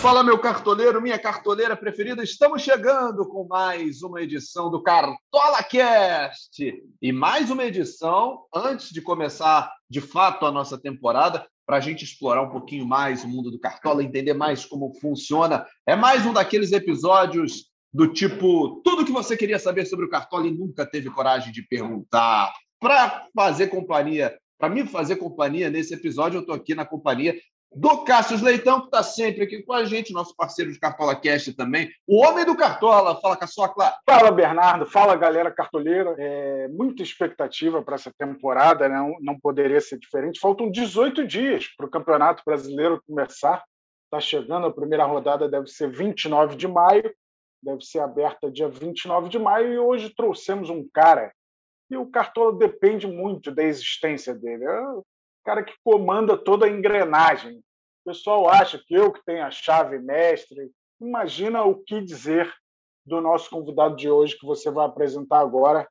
Fala, meu cartoleiro, minha cartoleira preferida. Estamos chegando com mais uma edição do Cartola Cast. E mais uma edição antes de começar de fato a nossa temporada, para a gente explorar um pouquinho mais o mundo do Cartola, entender mais como funciona. É mais um daqueles episódios do tipo tudo que você queria saber sobre o Cartola e nunca teve coragem de perguntar. Para fazer companhia, para me fazer companhia nesse episódio, eu estou aqui na companhia do Cássio Leitão, que está sempre aqui com a gente, nosso parceiro de Cartola Cast também. O homem do Cartola, fala com a sua Clara. Fala, Bernardo. Fala, galera cartoleira. É, muita expectativa para essa temporada, né? não, não poderia ser diferente. Faltam 18 dias para o Campeonato Brasileiro começar. Está chegando, a primeira rodada deve ser 29 de maio, deve ser aberta dia 29 de maio, e hoje trouxemos um cara e o Cartola depende muito da existência dele. Cara que comanda toda a engrenagem. O pessoal acha que eu que tenho a chave mestre. Imagina o que dizer do nosso convidado de hoje que você vai apresentar agora.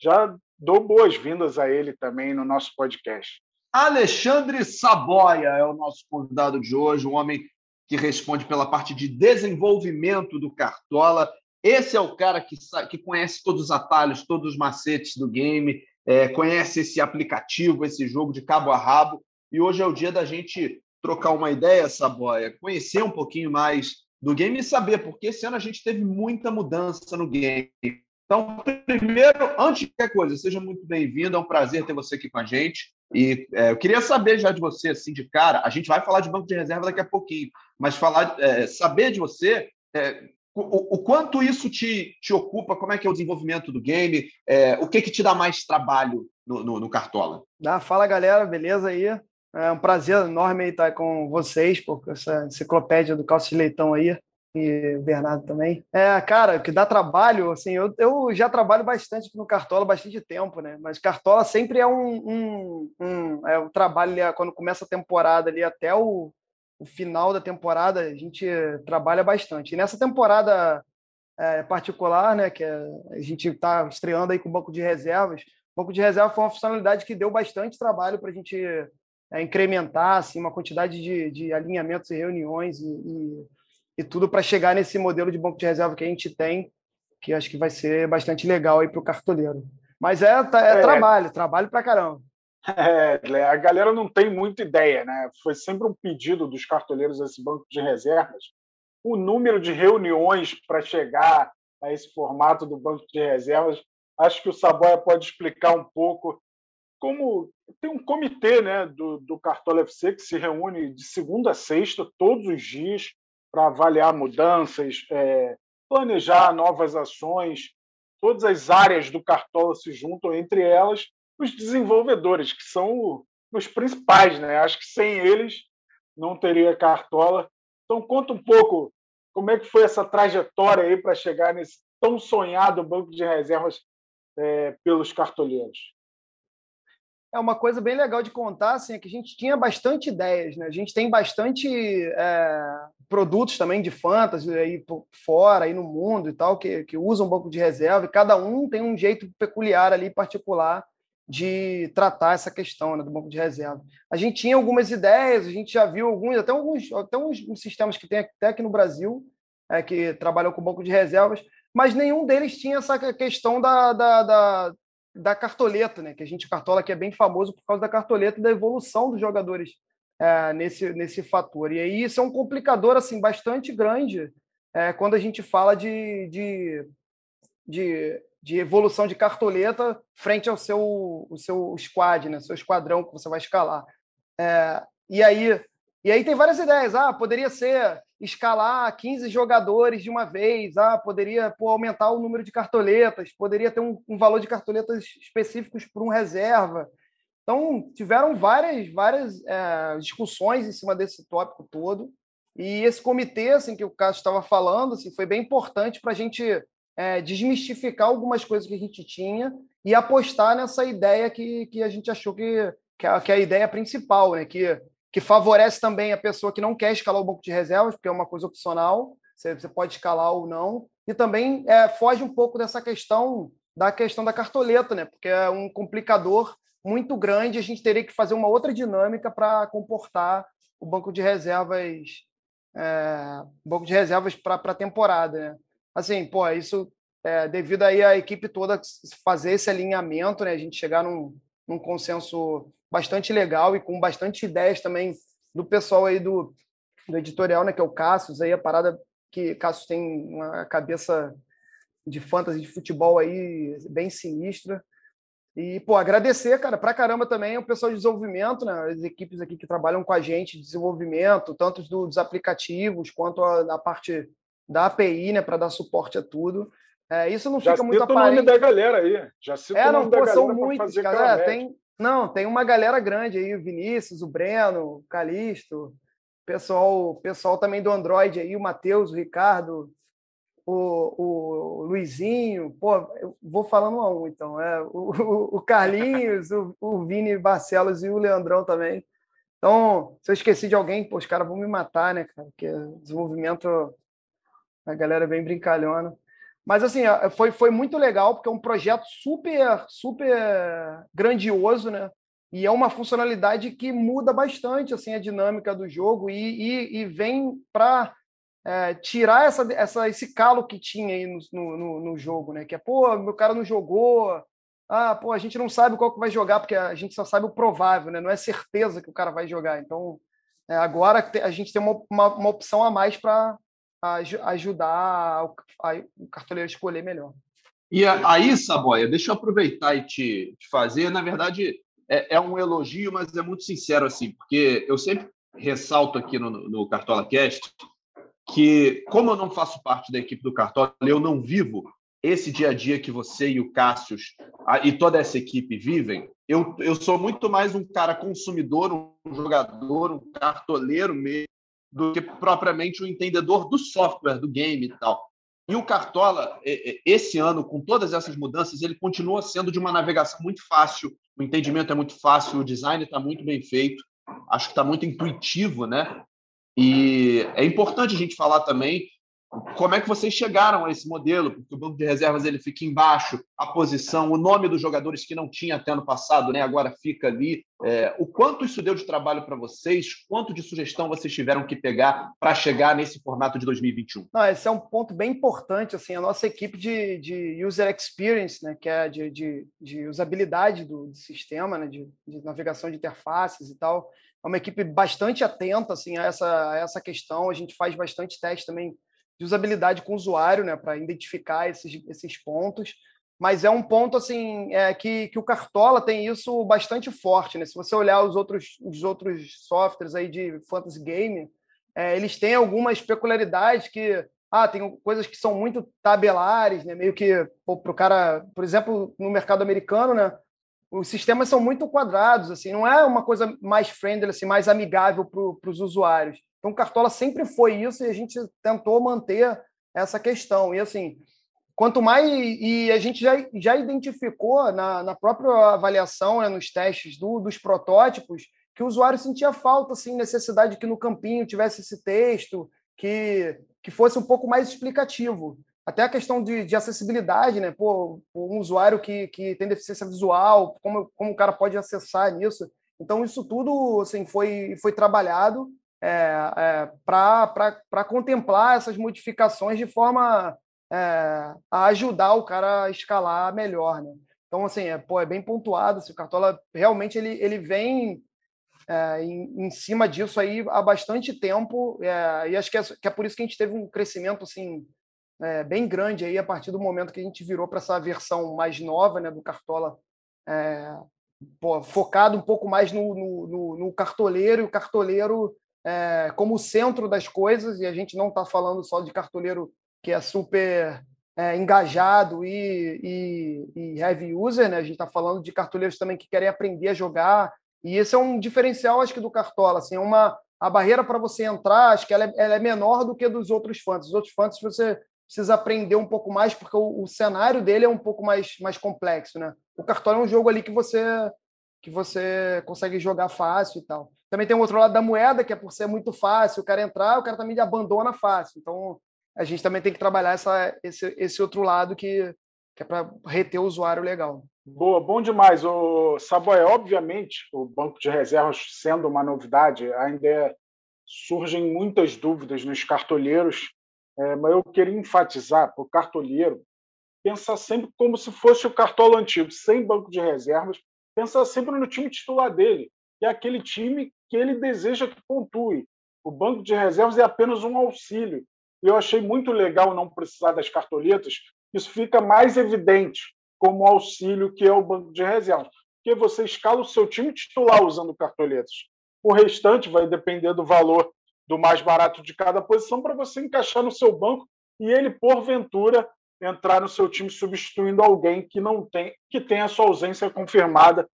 Já dou boas-vindas a ele também no nosso podcast. Alexandre Saboia é o nosso convidado de hoje, um homem que responde pela parte de desenvolvimento do Cartola esse é o cara que, que conhece todos os atalhos, todos os macetes do game, é, conhece esse aplicativo, esse jogo de cabo a rabo. E hoje é o dia da gente trocar uma ideia, Saboia, conhecer um pouquinho mais do game e saber, porque esse ano a gente teve muita mudança no game. Então, primeiro, antes de qualquer coisa, seja muito bem-vindo, é um prazer ter você aqui com a gente. E é, eu queria saber já de você, assim, de cara, a gente vai falar de banco de reserva daqui a pouquinho, mas falar, é, saber de você é, o, o, quanto isso te, te ocupa? Como é que é o desenvolvimento do game? É, o que, que te dá mais trabalho no, no, no Cartola? Ah, fala, galera. Beleza aí? É um prazer enorme estar com vocês, por essa enciclopédia do Calcio Leitão aí e o Bernardo também. É, cara, que dá trabalho, assim, eu, eu já trabalho bastante no Cartola bastante tempo, né? Mas Cartola sempre é um, um, um é um trabalho ali, quando começa a temporada ali até o, o final da temporada a gente trabalha bastante. E nessa temporada é, particular, né, que é, a gente está estreando aí com o banco de reservas, o banco de reserva foi uma funcionalidade que deu bastante trabalho para a gente é, incrementar assim, uma quantidade de, de alinhamentos e reuniões e, e, e tudo para chegar nesse modelo de banco de reserva que a gente tem, que acho que vai ser bastante legal aí para o cartoleiro. Mas é, é, é trabalho, trabalho para caramba. É, a galera não tem muita ideia, né? Foi sempre um pedido dos cartoleiros esse banco de reservas. O número de reuniões para chegar a esse formato do banco de reservas, acho que o Saboia pode explicar um pouco como tem um comitê, né, do, do Cartola FC que se reúne de segunda a sexta todos os dias para avaliar mudanças, é, planejar novas ações. Todas as áreas do Cartola se juntam entre elas os desenvolvedores, que são os principais, né? Acho que sem eles não teria cartola. Então conta um pouco como é que foi essa trajetória aí para chegar nesse tão sonhado banco de reservas é, pelos cartoleiros. É uma coisa bem legal de contar, assim, é que a gente tinha bastante ideias, né? A gente tem bastante é, produtos também de fantasy aí fora, aí no mundo e tal, que, que usam banco de reserva, e cada um tem um jeito peculiar ali, particular, de tratar essa questão né, do banco de reserva. A gente tinha algumas ideias, a gente já viu alguns, até alguns, até uns sistemas que tem até aqui no Brasil, é, que trabalham com banco de reservas, mas nenhum deles tinha essa questão da, da, da, da cartoleta, né? Que a gente cartola que é bem famoso por causa da cartoleta e da evolução dos jogadores é, nesse, nesse fator. E aí isso é um complicador assim bastante grande é, quando a gente fala de, de, de de evolução de cartoleta frente ao seu, o seu squad, né? seu esquadrão que você vai escalar. É, e, aí, e aí tem várias ideias. Ah, poderia ser escalar 15 jogadores de uma vez, ah, poderia pô, aumentar o número de cartoletas, poderia ter um, um valor de cartoletas específicos para um reserva. Então, tiveram várias, várias é, discussões em cima desse tópico todo. E esse comitê, assim, que o Cássio estava falando, assim, foi bem importante para a gente é, desmistificar algumas coisas que a gente tinha e apostar nessa ideia que, que a gente achou que, que, é, a ideia principal, né? que, que favorece também a pessoa que não quer escalar o banco de reservas, porque é uma coisa opcional, você, você pode escalar ou não, e também é, foge um pouco dessa questão da questão da cartoleta, né? porque é um complicador muito grande, a gente teria que fazer uma outra dinâmica para comportar o banco de reservas é, banco de reservas para a temporada, né? Assim, pô, isso é, devido aí a equipe toda fazer esse alinhamento, né? A gente chegar num, num consenso bastante legal e com bastante ideias também do pessoal aí do, do editorial, né? Que é o Cassius, aí a parada que Cassius tem uma cabeça de fantasy de futebol aí bem sinistra. E, pô, agradecer, cara, pra caramba também o pessoal de desenvolvimento, né? As equipes aqui que trabalham com a gente de desenvolvimento, tanto dos aplicativos quanto a, da parte da API, né, para dar suporte a tudo. É, isso não Já fica muito aparente. o nome da galera aí. Já cita é, o nome não, da pô, galera são muitos, cara. É, tem, não, tem uma galera grande aí, o Vinícius, o Breno, o Calixto, pessoal, pessoal também do Android aí, o Matheus, o Ricardo, o, o Luizinho, pô, eu vou falando a um, então. É, o, o Carlinhos, o, o Vini Barcelos e o Leandrão também. Então, se eu esqueci de alguém, pô, os caras vão me matar, né, cara? Porque desenvolvimento, a galera bem brincalhona. Mas, assim, foi, foi muito legal, porque é um projeto super, super grandioso, né? E é uma funcionalidade que muda bastante, assim, a dinâmica do jogo e, e, e vem para é, tirar essa, essa, esse calo que tinha aí no, no, no, jogo, né? Que é, pô, meu cara não jogou, ah, pô, a gente não sabe qual que vai jogar, porque a gente só sabe o provável, né? Não é certeza que o cara vai jogar. Então, é, agora a gente tem uma, uma, uma opção a mais para ajudar o, a, o cartoleiro a escolher melhor. E aí, Saboia, deixa eu aproveitar e te, te fazer. Na verdade, é, é, um elogio, mas é muito sincero, assim, porque eu sempre ressalto aqui no, no Cartola Cast que, como eu não faço parte da equipe do Cartola, eu não vivo esse dia a dia que você e o Cássius e toda essa equipe vivem, eu, eu sou muito mais um cara consumidor, um jogador, um cartoleiro mesmo, do que propriamente um entendedor do software, do game e tal. E o Cartola, esse ano, com todas essas mudanças, ele continua sendo de uma navegação muito fácil, o entendimento é muito fácil, o design está muito bem feito, acho que está muito intuitivo, né? E é importante a gente falar também como é que vocês chegaram a esse modelo, porque o banco de reservas ele fica embaixo, a posição, o nome dos jogadores que não tinha até ano passado, né, agora fica ali. É, o quanto isso deu de trabalho para vocês, quanto de sugestão vocês tiveram que pegar para chegar nesse formato de 2021? Não, esse é um ponto bem importante. Assim, a nossa equipe de, de user experience, né, que é de, de, de usabilidade do, do sistema, né, de, de navegação de interfaces e tal, é uma equipe bastante atenta assim, a, essa, a essa questão. A gente faz bastante teste também de usabilidade com o usuário, né, para identificar esses, esses pontos. Mas é um ponto assim é, que, que o Cartola tem isso bastante forte. Né? Se você olhar os outros, os outros softwares aí de fantasy game, é, eles têm algumas peculiaridades que ah, tem coisas que são muito tabelares, né? Meio que para o cara, por exemplo, no mercado americano, né? os sistemas são muito quadrados, assim, não é uma coisa mais friendly, assim, mais amigável para os usuários. Então, Cartola sempre foi isso e a gente tentou manter essa questão. E, assim, quanto mais... E a gente já, já identificou na, na própria avaliação, né, nos testes do, dos protótipos, que o usuário sentia falta, assim, necessidade que no campinho tivesse esse texto, que, que fosse um pouco mais explicativo até a questão de, de, acessibilidade, né? Pô, um usuário que, que tem deficiência visual, como, como o cara pode acessar nisso? Então, isso tudo assim, foi, foi trabalhado é, é, para contemplar essas modificações de forma é, a ajudar o cara a escalar melhor, né? Então, assim, é, pô, é bem pontuado. Assim, o Cartola realmente ele, ele vem é, em, em, cima disso aí há bastante tempo é, e acho que é, que é por isso que a gente teve um crescimento assim é, bem grande aí a partir do momento que a gente virou para essa versão mais nova né, do Cartola, é, pô, focado um pouco mais no, no, no, no cartoleiro e o cartoleiro é, como centro das coisas, e a gente não está falando só de cartoleiro que é super é, engajado e, e, e, heavy user, né? a gente está falando de cartoleiros também que querem aprender a jogar, e esse é um diferencial, acho que, do Cartola. Assim, é uma, a barreira para você entrar, acho que ela é, ela é, menor do que dos outros fãs. Os outros fãs, você precisa aprender um pouco mais, porque o, o, cenário dele é um pouco mais, mais complexo, né? O cartório é um jogo ali que você que você consegue jogar fácil e tal. Também tem o outro lado da moeda, que é por ser muito fácil, o cara entrar, o cara também abandona fácil. Então, a gente também tem que trabalhar essa, esse, esse outro lado que, que é para reter o usuário legal. Boa, bom demais. O Saboia, obviamente, o banco de reservas sendo uma novidade, ainda é surgem muitas dúvidas nos cartolheiros, é, mas eu queria enfatizar para o cartolheiro pensar sempre como se fosse o cartola antigo, sem banco de reservas, pensar sempre no time titular dele, que é aquele time que ele deseja que pontue. O banco de reservas é apenas um auxílio. E eu achei muito legal não precisar das cartoletas, isso fica mais evidente como auxílio que é o banco de reservas, porque você escala o seu time titular usando cartoletas. O restante vai depender do valor do mais barato de cada posição para você encaixar no seu banco e ele, porventura, entrar no seu time substituindo alguém que não tem, que tem a sua ausência confirmada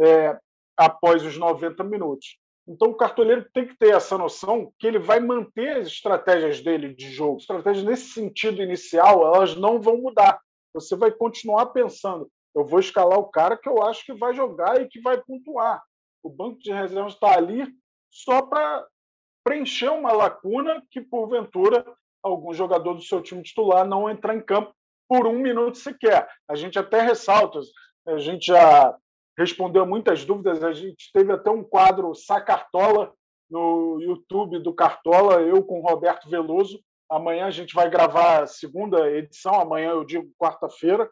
é, após os 90 minutos. Então, o cartoleiro tem que ter essa noção que ele vai manter as estratégias dele de jogo. Estratégias nesse sentido inicial, elas não vão mudar. Você vai continuar pensando: eu vou escalar o cara que eu acho que vai jogar e que vai pontuar. O banco de reservas está ali só para preencher uma lacuna que, porventura, algum jogador do seu time titular não entrar em campo por um minuto sequer. A gente até ressalta, a gente já respondeu muitas dúvidas, a gente teve até um quadro Sacartola no YouTube do Cartola, eu com Roberto Veloso. Amanhã a gente vai gravar a segunda edição, amanhã eu digo quarta-feira,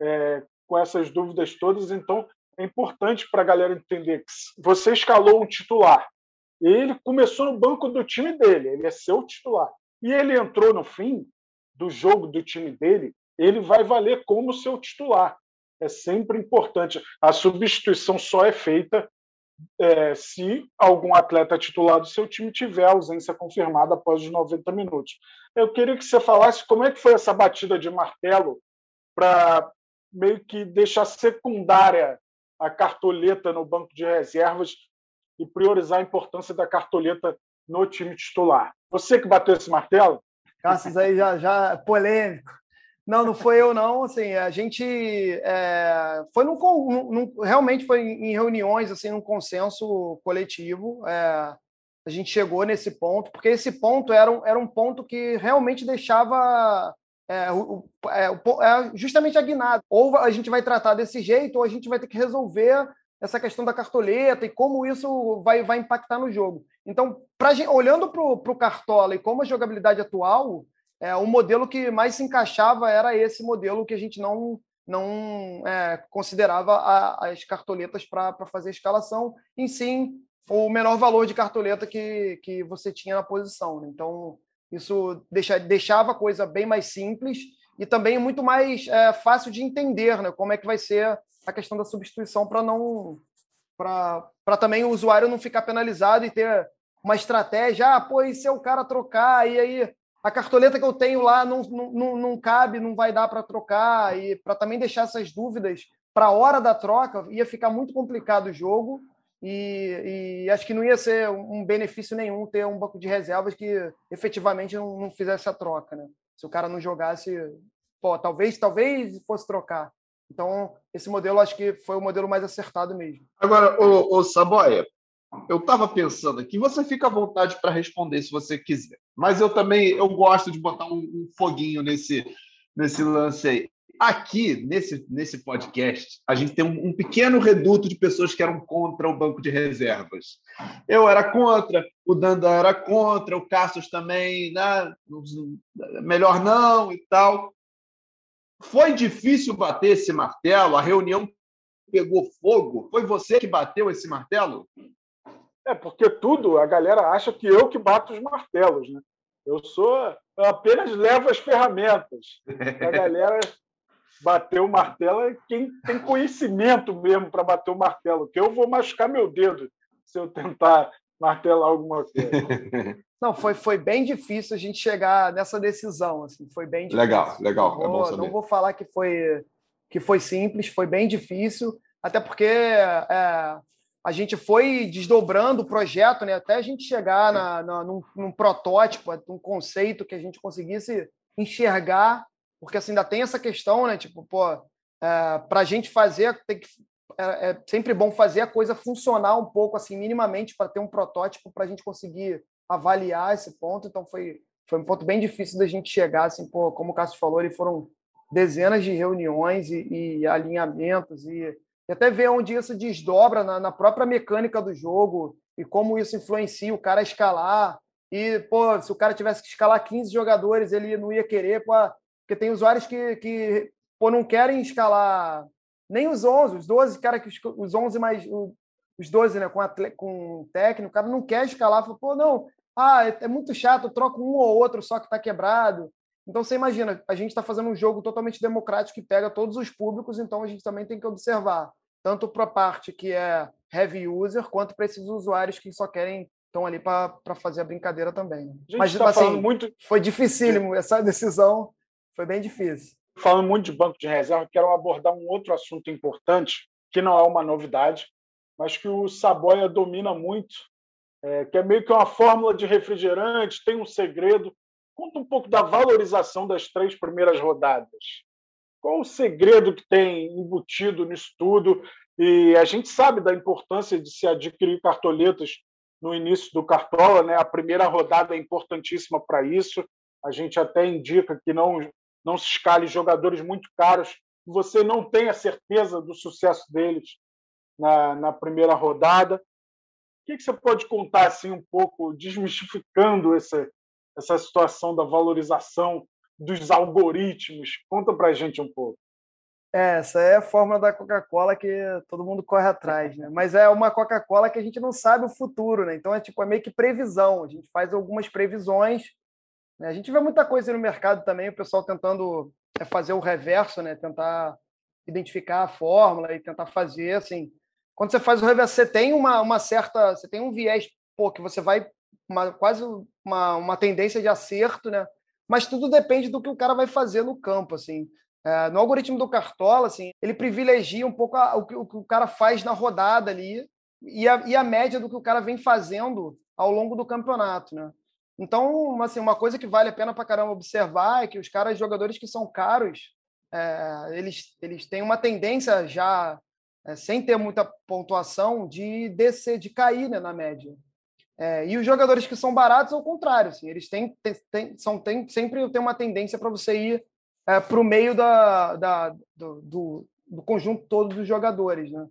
é, com essas dúvidas todas. Então, é importante para a galera entender que você escalou um titular. Ele começou no banco do time dele, ele é seu titular e ele entrou no fim do jogo do time dele, ele vai valer como seu titular. É sempre importante. A substituição só é feita é, se algum atleta titular do seu time tiver ausência confirmada após os 90 minutos. Eu queria que você falasse como é que foi essa batida de martelo para meio que deixar secundária a cartoleta no banco de reservas e priorizar a importância da cartoleta no time titular. Você que bateu esse martelo? Cassius aí já, já polêmico. Não, não foi eu, não. Assim, a gente é, foi num, num, realmente foi em reuniões, assim, num consenso coletivo. É, a gente chegou nesse ponto, porque esse ponto era um, era um ponto que realmente deixava é, o, é, é, justamente a guinada. Ou a gente vai tratar desse jeito, ou a gente vai ter que resolver essa questão da cartoleta e como isso vai, vai impactar no jogo. Então, pra, olhando para o Cartola e como a jogabilidade atual, é, o modelo que mais se encaixava era esse modelo que a gente não, não é, considerava a, as cartoletas para fazer a escalação, em sim o menor valor de cartoleta que, que você tinha na posição. Né? Então, isso deixa, deixava a coisa bem mais simples e também muito mais é, fácil de entender né? como é que vai ser a questão da substituição para não para também o usuário não ficar penalizado e ter uma estratégia, ah, pô, e se o cara trocar, e aí a cartoleta que eu tenho lá não, não, não cabe, não vai dar para trocar, e para também deixar essas dúvidas para a hora da troca, ia ficar muito complicado o jogo, e, e, acho que não ia ser um benefício nenhum ter um banco de reservas que efetivamente não, não fizesse a troca, né? Se o cara não jogasse, pô, talvez, talvez fosse trocar. Então, esse modelo acho que foi o modelo mais acertado mesmo. Agora, o, o Saboia, eu estava pensando aqui, você fica à vontade para responder se você quiser. Mas eu também eu gosto de botar um, um, foguinho nesse, nesse lance aí. Aqui, nesse, nesse podcast, a gente tem um, um, pequeno reduto de pessoas que eram contra o banco de reservas. Eu era contra, o Danda era contra, o Cassius também, né? melhor não e tal. Foi difícil bater esse martelo? A reunião pegou fogo? Foi você que bateu esse martelo? É, porque tudo, a galera acha que eu que bato os martelos, né? Eu sou, eu apenas levo as ferramentas. A galera bater o martelo é quem tem conhecimento mesmo para bater o martelo, que eu vou machucar meu dedo se eu tentar martelar alguma coisa. Não, foi, foi bem difícil a gente chegar nessa decisão. Assim, foi bem difícil. Legal, legal. Não vou, é não vou falar que foi, que foi simples, foi bem difícil, até porque é, a gente foi desdobrando o projeto, né, até a gente chegar na, na, num, num protótipo, um conceito que a gente conseguisse enxergar, porque assim, ainda tem essa questão, né? Tipo, pô, é, para a gente fazer, tem que, é, é sempre bom fazer a coisa funcionar um pouco, assim, minimamente, para ter um protótipo para a gente conseguir avaliar esse ponto. Então, foi, foi um ponto bem difícil da gente chegar, assim, pô, como o Cássio falou, foram dezenas de reuniões e, e alinhamentos e, e, até ver onde isso desdobra na, na, própria mecânica do jogo, e como isso influencia o cara a escalar. E, pô, se o cara tivesse que escalar 15 jogadores, ele não ia querer, pô, porque tem usuários que, que pô, não querem escalar nem os 11, os 12, cara, que os 11 mais os 12, né, com, atleta, com técnico, o cara não quer escalar, fala, pô, não, ah, é, é muito chato, troco um ou outro só que está quebrado. Então você imagina, a gente está fazendo um jogo totalmente democrático que pega todos os públicos, então a gente também tem que observar, tanto para a parte que é heavy user, quanto para esses usuários que só querem estão ali para fazer a brincadeira também. Né? Mas tá assim, muito... foi dificílimo essa decisão, foi bem difícil. Falando muito de banco de reserva, quero abordar um outro assunto importante, que não é uma novidade, mas que o Saboia domina muito, é, que é meio que uma fórmula de refrigerante, tem um segredo. Conta um pouco da valorização das três primeiras rodadas. Qual o segredo que tem embutido nisso tudo? E a gente sabe da importância de se adquirir cartoletas no início do Cartola, né? A primeira rodada é importantíssima para isso. A gente até indica que não não se escale jogadores muito caros, você não tem a certeza do sucesso deles na, na primeira rodada. O que, que, você pode contar assim um pouco, desmistificando essa, essa situação da valorização dos algoritmos? Conta para a gente um pouco. É, essa é a fórmula da Coca-Cola que todo mundo corre atrás, né? Mas é uma Coca-Cola que a gente não sabe o futuro, né? Então é tipo é meio que previsão. A gente faz algumas previsões. Né? A gente vê muita coisa no mercado também, o pessoal tentando é, fazer o reverso, né? Tentar identificar a fórmula e tentar fazer assim quando você faz o reverso, você tem uma, uma certa. Você tem um viés, pô, que você vai. Uma, quase uma, uma tendência de acerto, né? Mas tudo depende do que o cara vai fazer no campo, assim. É, no algoritmo do Cartola, assim, ele privilegia um pouco a, o, que, o, que, o cara faz na rodada ali e a, e a média do que o cara vem fazendo ao longo do campeonato, né? Então, assim, uma coisa que vale a pena para caramba observar é que os caras, jogadores que são caros, é, eles, eles têm uma tendência já é, sem ter muita pontuação, de descer, de cair né, na média. É, e os jogadores que são baratos, ao contrário, assim, eles têm, têm, são, têm, sempre tem uma tendência para você ir é, para o meio da, da do, do, do, conjunto todo dos jogadores. Né?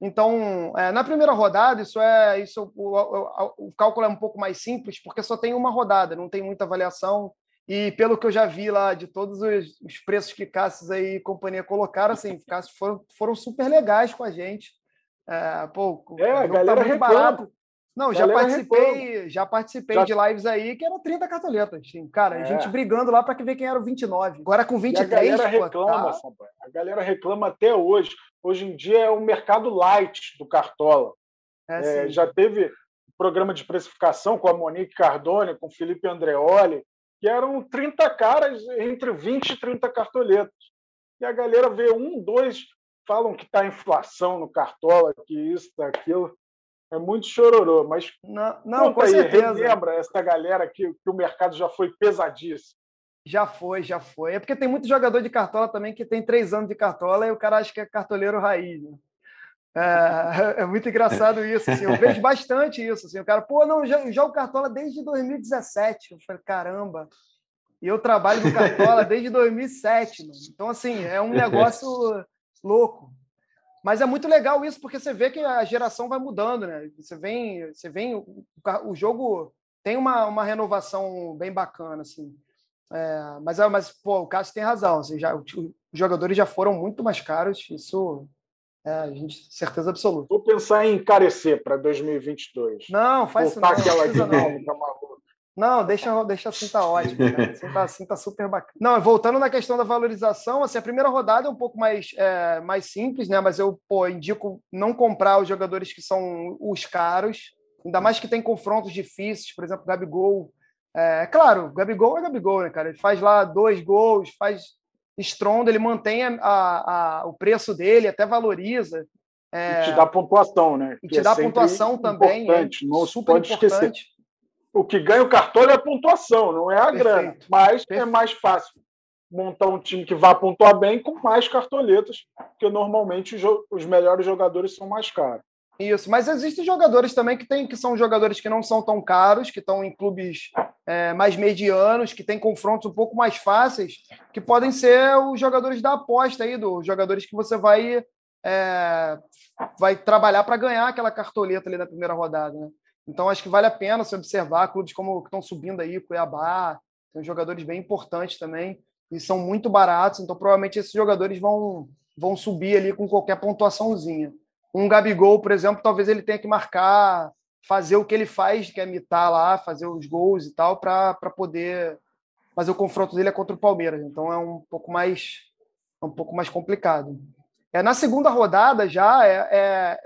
Então, é, na primeira rodada, isso é isso o, o, o, cálculo é um pouco mais simples, porque só tem uma rodada, não tem muita avaliação. E pelo que eu já vi lá de todos os, os preços que Cassius aí e companhia colocaram, assim, Cassius foram, foram super legais com a gente. É, pô, é, a tá galera tá barato. Não, já participei, já participei já... de lives aí que eram 30 cartoletas. Cara, é. a gente brigando lá para ver quem era o 29. Agora com 23, e a galera reclama, tá... a galera reclama até hoje. Hoje em dia é o mercado light do Cartola. É, é, já teve programa de precificação com a Monique Cardone, com o Felipe Andreoli, que eram 30 caras entre 20 e 30 cartoletas. E a galera vê um, dois, falam que está inflação no cartola, que isso, aquilo. É muito chororô, mas não, não com aí, certeza. lembra essa galera que, que o mercado já foi pesadíssimo. Já foi, já foi. É porque tem muito jogador de cartola também que tem três anos de cartola e o cara acha que é cartoleiro raiz. Né? É, é, muito engraçado isso. Assim, eu vejo bastante isso. Assim, o cara, pô, não, já, jogo Cartola desde 2017. Eu falei, caramba. E eu trabalho no Cartola desde 2007. Mano. Então, assim, é um negócio louco. Mas é muito legal isso, porque você vê que a geração vai mudando, né? Você vem, você vem o, o jogo tem uma, uma renovação bem bacana, assim. É, mas, mas, pô, o Cássio tem razão. Assim, já, os jogadores já foram muito mais caros. Isso é, a gente, certeza absoluta. Vou pensar em encarecer para 2022. Não, faz isso não. Aquela dinâmica maluca. Não, deixa, deixa assim, tá ótimo. Assim, tá, assim tá super bacana. Não, voltando na questão da valorização, assim, a primeira rodada é um pouco mais, é, mais simples, né? Mas eu pô, indico não comprar os jogadores que são os caros, ainda mais que tem confrontos difíceis, por exemplo, Gabigol. É claro, Gabigol é Gabigol, né, cara? Ele faz lá dois gols, faz estronda, ele mantém a, a, o preço dele, até valoriza. É... E te dá pontuação, né? E te que dá é pontuação também. É importante, é não super pode importante. esquecer. O que ganha o cartão é a pontuação, não é a Perfeito. grana. Mas é Perfeito. é mais fácil montar um time que vá pontuar bem com mais cartoletas, porque normalmente os melhores jogadores são mais caros. Isso, mas existem jogadores também que tem, que são jogadores que não são tão caros, que estão em clubes é, mais medianos, que têm confrontos um pouco mais fáceis, que podem ser os jogadores da aposta aí, dos jogadores que você vai é, vai trabalhar para ganhar aquela cartoleta ali na primeira rodada. Né? Então, acho que vale a pena se observar clubes como que estão subindo aí, Cuiabá, tem jogadores bem importantes também, e são muito baratos, então provavelmente esses jogadores vão, vão subir ali com qualquer pontuaçãozinha. Um Gabigol, por exemplo, talvez ele tenha que marcar, fazer o que ele faz, que é imitar lá, fazer os gols e tal, para poder fazer o confronto dele é contra o Palmeiras. Então é um pouco mais, é um pouco mais complicado. É, na segunda rodada já é, é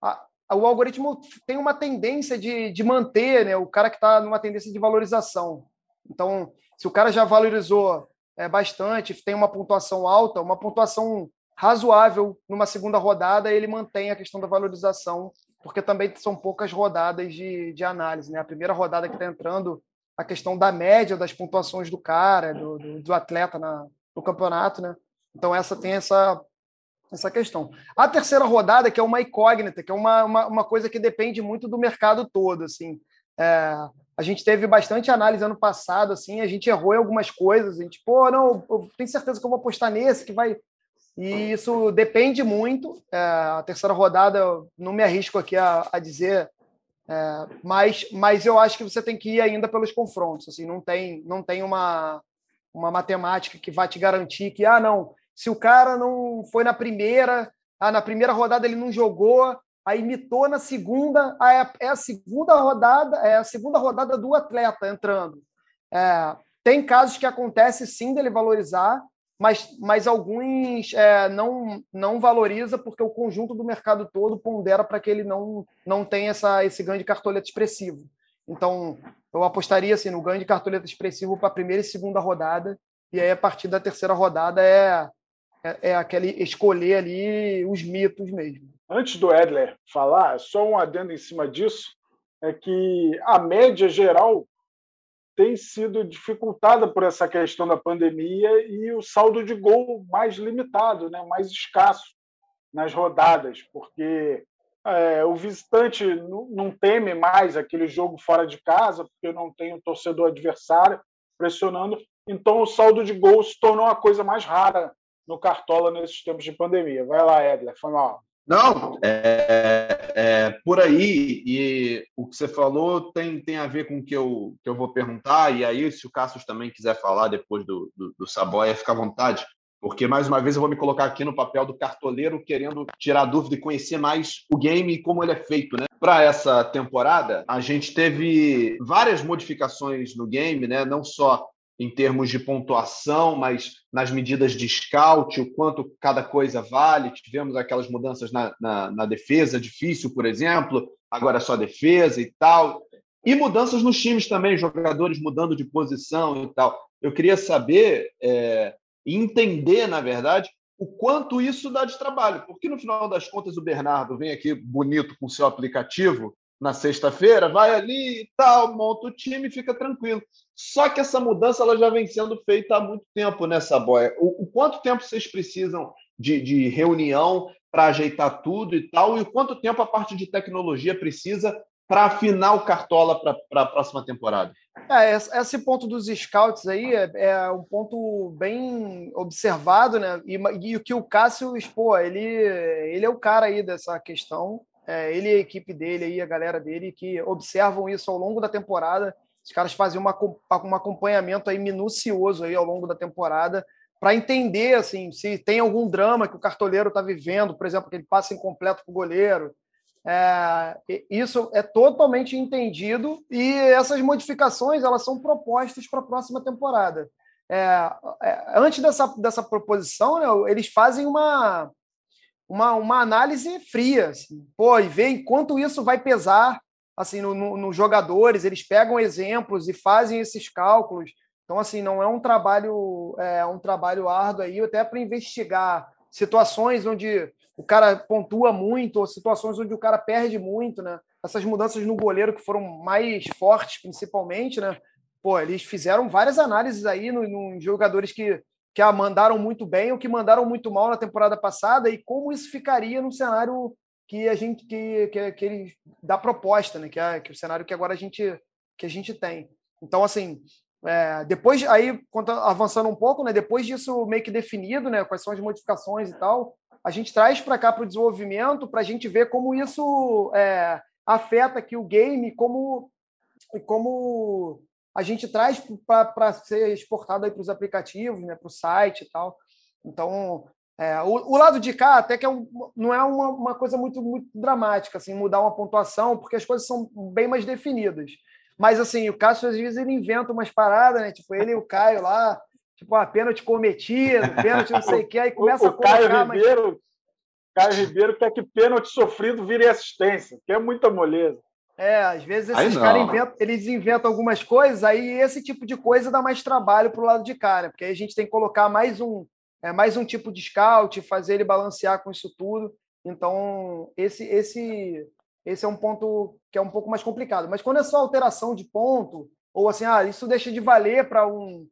a, o algoritmo tem uma tendência de, de manter né, o cara que está numa tendência de valorização. Então, se o cara já valorizou é, bastante, tem uma pontuação alta, uma pontuação razoável numa segunda rodada, ele mantém a questão da valorização, porque também são poucas rodadas de, de análise. Né? A primeira rodada que está entrando, a questão da média das pontuações do cara, do, do, do atleta na, no campeonato. Né? Então, essa tem essa essa questão. A terceira rodada, que é uma incógnita, que é uma, uma, uma coisa que depende muito do mercado todo, assim. É, a gente teve bastante análise ano passado, assim, a gente errou em algumas coisas, a gente, pô, não, eu tenho certeza que eu vou apostar nesse, que vai... E isso depende muito. É, a terceira rodada, eu não me arrisco aqui a, a dizer, é, mas, mas eu acho que você tem que ir ainda pelos confrontos, assim, não tem, não tem uma, uma matemática que vai te garantir que, ah, não, se o cara não foi na primeira, ah, na primeira rodada ele não jogou, aí imitou na segunda, aí é, é a segunda rodada, é a segunda rodada do atleta entrando. É, tem casos que acontece sim dele valorizar, mas, mas alguns é, não, não valoriza porque o conjunto do mercado todo pondera para que ele não, não tenha essa, esse ganho de cartoleta expressivo. Então, eu apostaria assim, no ganho de cartoleta expressivo para a primeira e segunda rodada, e aí a partir da terceira rodada é é, é aquele escolher ali os mitos mesmo. Antes do Edler falar, só um adendo em cima disso, é que a média geral tem sido dificultada por essa questão da pandemia e o saldo de gol mais limitado, né, mais escasso nas rodadas, porque é, o visitante não teme mais aquele jogo fora de casa, porque não tem o torcedor adversário pressionando. Então, o saldo de gols se tornou uma coisa mais rara no Cartola nesses tempos de pandemia. Vai lá, Edler, foi mal. Não, é, é, por aí, e o que você falou tem, tem a ver com o que eu, que eu vou perguntar, e aí, se o Cassius também quiser falar depois do, do, do Saboia, fica à vontade, porque, mais uma vez, eu vou me colocar aqui no papel do cartoleiro, querendo tirar dúvida e conhecer mais o game e como ele é feito, né? Para essa temporada, a gente teve várias modificações no game, né? Não só em termos de pontuação, mas nas medidas de scout, o quanto cada coisa vale. Tivemos aquelas mudanças na, na, na defesa, difícil, por exemplo, agora é só defesa e tal. E mudanças nos times também, jogadores mudando de posição e tal. Eu queria saber é, entender, na verdade, o quanto isso dá de trabalho. Porque no final das contas, o Bernardo vem aqui bonito com o seu aplicativo na sexta-feira, vai ali e tal, monta o time e fica tranquilo. Só que essa mudança ela já vem sendo feita há muito tempo nessa boia. O, o quanto tempo vocês precisam de, de reunião para ajeitar tudo e tal, e o quanto tempo a parte de tecnologia precisa para afinar o Cartola para a próxima temporada? É, esse ponto dos scouts aí é, é, um ponto bem observado, né? E, e o que o Cássio expô, ele, ele é o cara aí dessa questão é, ele e a equipe dele, aí, a galera dele, que observam isso ao longo da temporada. Os caras fazem uma, um acompanhamento aí minucioso aí ao longo da temporada para entender assim se tem algum drama que o cartoleiro está vivendo, por exemplo, que ele passa incompleto para o goleiro. É, isso é totalmente entendido e essas modificações elas são propostas para a próxima temporada. É, é, antes dessa, dessa proposição, né, eles fazem uma, uma, uma análise fria, assim, pô, e ver enquanto isso vai pesar assim nos no, no jogadores, eles pegam exemplos e fazem esses cálculos. Então, assim, não é um trabalho é um trabalho árduo aí, até para investigar situações onde o cara pontua muito, ou situações onde o cara perde muito, né? Essas mudanças no goleiro que foram mais fortes, principalmente, né? Pô, eles fizeram várias análises aí nos no jogadores que que a mandaram muito bem ou que mandaram muito mal na temporada passada e como isso ficaria no cenário que a gente que, que, que ele dá proposta, né? Que é, que é o cenário que agora a gente que a gente tem. Então assim, é, depois aí avançando um pouco, né? Depois disso meio que definido, né? Quais são as modificações e tal, a gente traz para cá para o desenvolvimento para a gente ver como isso é, afeta aqui o game, como, como a gente traz para ser exportado para os aplicativos, né, para o site e tal. Então, é, o, o, lado de cá até que é um, não é uma, uma, coisa muito, muito dramática, assim, mudar uma pontuação, porque as coisas são bem mais definidas. Mas, assim, o Cássio, às vezes, ele inventa umas paradas, né? Tipo, ele e o Caio lá, tipo, a ah, pênalti cometido, pênalti não sei o que, aí começa o, a colocar... Caio Ribeiro, mas... Caio Ribeiro quer que pênalti sofrido vire assistência, que é muita moleza. É, às vezes esses caras inventam, eles inventam algumas coisas, aí esse tipo de coisa dá mais trabalho para o lado de cá, né? Porque aí a gente tem que colocar mais um, é mais um tipo de scout, fazer ele balancear com isso tudo. Então, esse, esse, esse é um ponto que é um pouco mais complicado. Mas quando é só alteração de ponto, ou assim, ah, isso deixa de valer para um,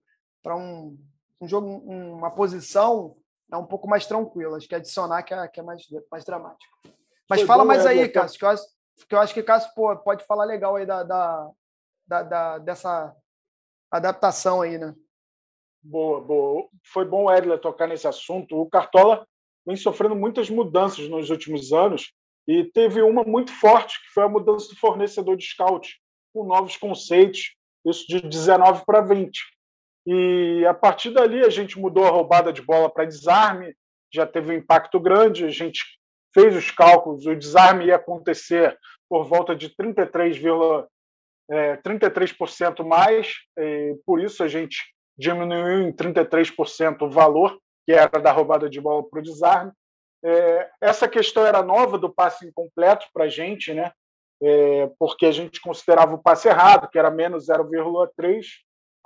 um, um jogo, uma posição, é um pouco mais tranquilo. Acho que adicionar que é, que é mais, mais dramático. Mas Foi fala mais aí, Cássio, que eu acho que, eu acho que Cássio pô, pode falar legal aí da, da, da, da dessa adaptação aí, né? Boa, boa. Foi bom, Edler, tocar nesse assunto. O Cartola vem sofrendo muitas mudanças nos últimos anos e teve uma muito forte, que foi a mudança do fornecedor de scout, com novos conceitos, isso de 19 para 20. E a partir dali a gente mudou a roubada de bola para desarme, já teve um impacto grande, a gente fez os cálculos, o desarme ia acontecer por volta de 33, é, 33% mais, por isso a gente diminuiu em 33% o valor, que era da roubada de bola para o desarme. É, essa questão era nova do passe incompleto para a gente, né? É, porque a gente considerava o passe errado, que era menos 0,3.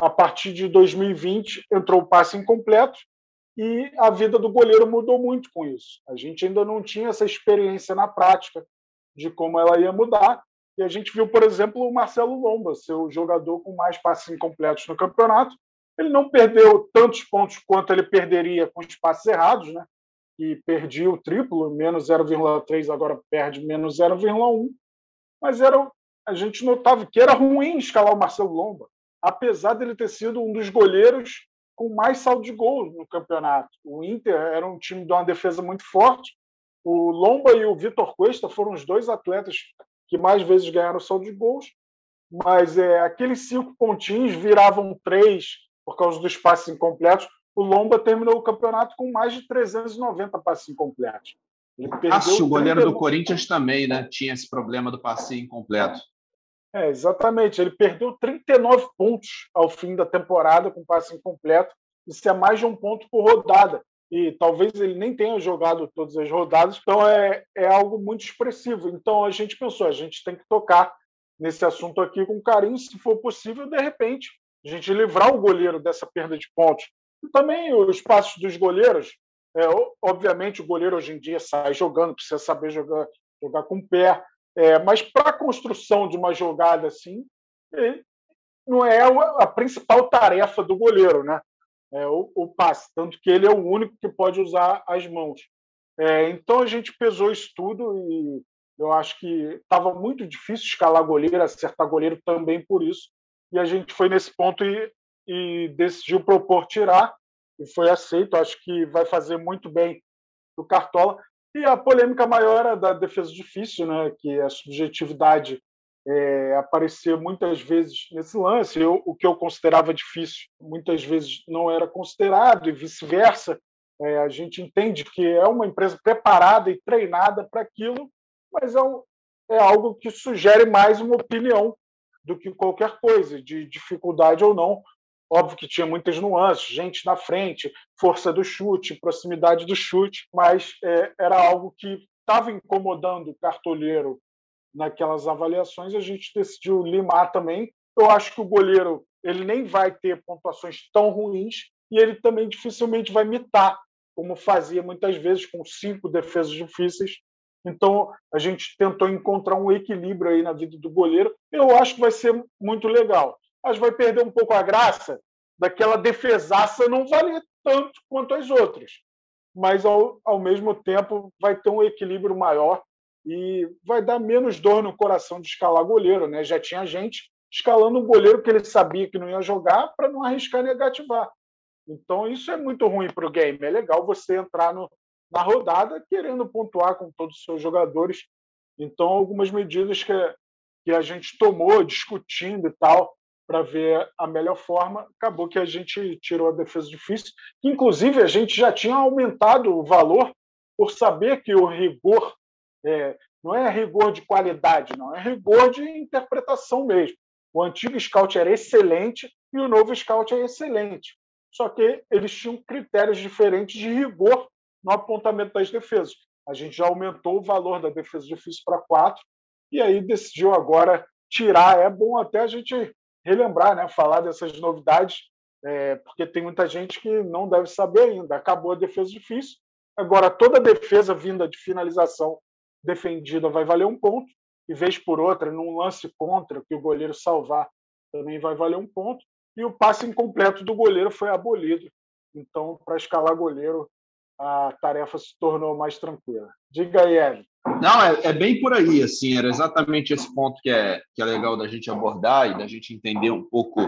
A partir de 2020 entrou o passe incompleto e a vida do goleiro mudou muito com isso. A gente ainda não tinha essa experiência na prática de como ela ia mudar. E a gente viu, por exemplo, o Marcelo Lomba, seu jogador com mais passes incompletos no campeonato, ele não perdeu tantos pontos quanto ele perderia com os passes errados, né? E perdia o triplo, menos 0,3, agora perde menos 0,1. Mas era, a gente notava que era ruim escalar o Marcelo Lomba, apesar dele ter sido um dos goleiros com mais saldo de gols no campeonato. O Inter era um time de uma defesa muito forte. O Lomba e o Vitor Cuesta foram os dois atletas que mais vezes ganharam saldo de gols. Mas é, aqueles cinco pontinhos viravam três, por causa dos passes incompletos. O Lomba terminou o campeonato com mais de 390 passes incompletos. Cássio, o goleiro do Corinthians também, né? Tinha esse problema do passe incompleto. É, exatamente. Ele perdeu 39 pontos ao fim da temporada com passe incompleto. Isso é mais de um ponto por rodada. E talvez ele nem tenha jogado todas as rodadas. Então é, é algo muito expressivo. Então a gente pensou, a gente tem que tocar nesse assunto aqui com carinho, se for possível, de repente, a gente livrar o goleiro dessa perda de pontos. E também os passos dos goleiros. É, obviamente, o goleiro hoje em dia sai jogando, precisa saber jogar, jogar com o pé. É, mas para a construção de uma jogada assim, não é a principal tarefa do goleiro, né? É o, o, passe, tanto que ele é o único que pode usar as mãos. É, então a gente pesou isso tudo e eu acho que estava muito difícil escalar goleiro, acertar goleiro também por isso e a gente foi nesse ponto e, e decidiu propor tirar, e foi aceito. Acho que vai fazer muito bem o Cartola. E a polêmica maior era da defesa difícil, né? que a subjetividade é, aparecer muitas vezes nesse lance. Eu, o que eu considerava difícil, muitas vezes não era considerado, e vice-versa. É, a gente entende que é uma empresa preparada e treinada para aquilo, mas é, um, é algo que sugere mais uma opinião do que qualquer coisa, de dificuldade ou não. Óbvio que tinha muitas nuances, gente na frente, força do chute, proximidade do chute, mas é, era algo que estava incomodando o cartoleiro naquelas avaliações. A gente decidiu limar também. Eu acho que o goleiro ele nem vai ter pontuações tão ruins e ele também dificilmente vai mitar, como fazia muitas vezes com cinco defesas difíceis então, a gente tentou encontrar um equilíbrio aí na vida do goleiro. Eu acho que vai ser muito legal. Mas vai perder um pouco a graça daquela defesaça não valer tanto quanto as outras. Mas, ao, ao mesmo tempo, vai ter um equilíbrio maior e vai dar menos dor no coração de escalar goleiro. Né? Já tinha gente escalando um goleiro que ele sabia que não ia jogar para não arriscar negativar. Então, isso é muito ruim para o game. É legal você entrar no, na rodada, querendo pontuar com todos os seus jogadores. Então, algumas medidas que, que a gente tomou, discutindo e tal, para ver a melhor forma, acabou que a gente tirou a defesa difícil. Inclusive, a gente já tinha aumentado o valor por saber que o rigor é, não é rigor de qualidade, não, é rigor de interpretação mesmo. O antigo scout era excelente e o novo scout é excelente. Só que eles tinham critérios diferentes de rigor no apontamento das defesas. A gente já aumentou o valor da defesa difícil para quatro e aí decidiu agora tirar. É bom até a gente relembrar, né, falar dessas novidades, é, porque tem muita gente que não deve saber ainda. Acabou a defesa difícil, agora toda defesa vinda de finalização defendida vai valer um ponto, e vez por outra, num lance contra que o goleiro salvar, também vai valer um ponto. E o passe incompleto do goleiro foi abolido. Então, para escalar goleiro, a tarefa se tornou mais tranquila. Diga aí, Ed. Não, é, é, bem por aí, assim, era exatamente esse ponto que é, que é legal da gente abordar e da gente entender um pouco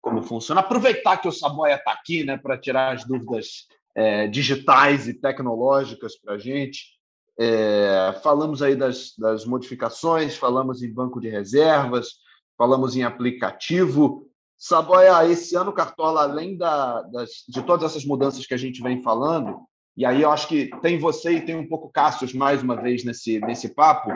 como funciona. Aproveitar que o Saboia está aqui, né, para tirar as dúvidas é, digitais e tecnológicas para a gente. É, falamos aí das, das modificações, falamos em banco de reservas, falamos em aplicativo. Saboia, esse ano, Cartola, além da, das, de todas essas mudanças que a gente vem falando, e aí eu acho que tem você e tem um pouco Cassius mais uma vez nesse, nesse papo,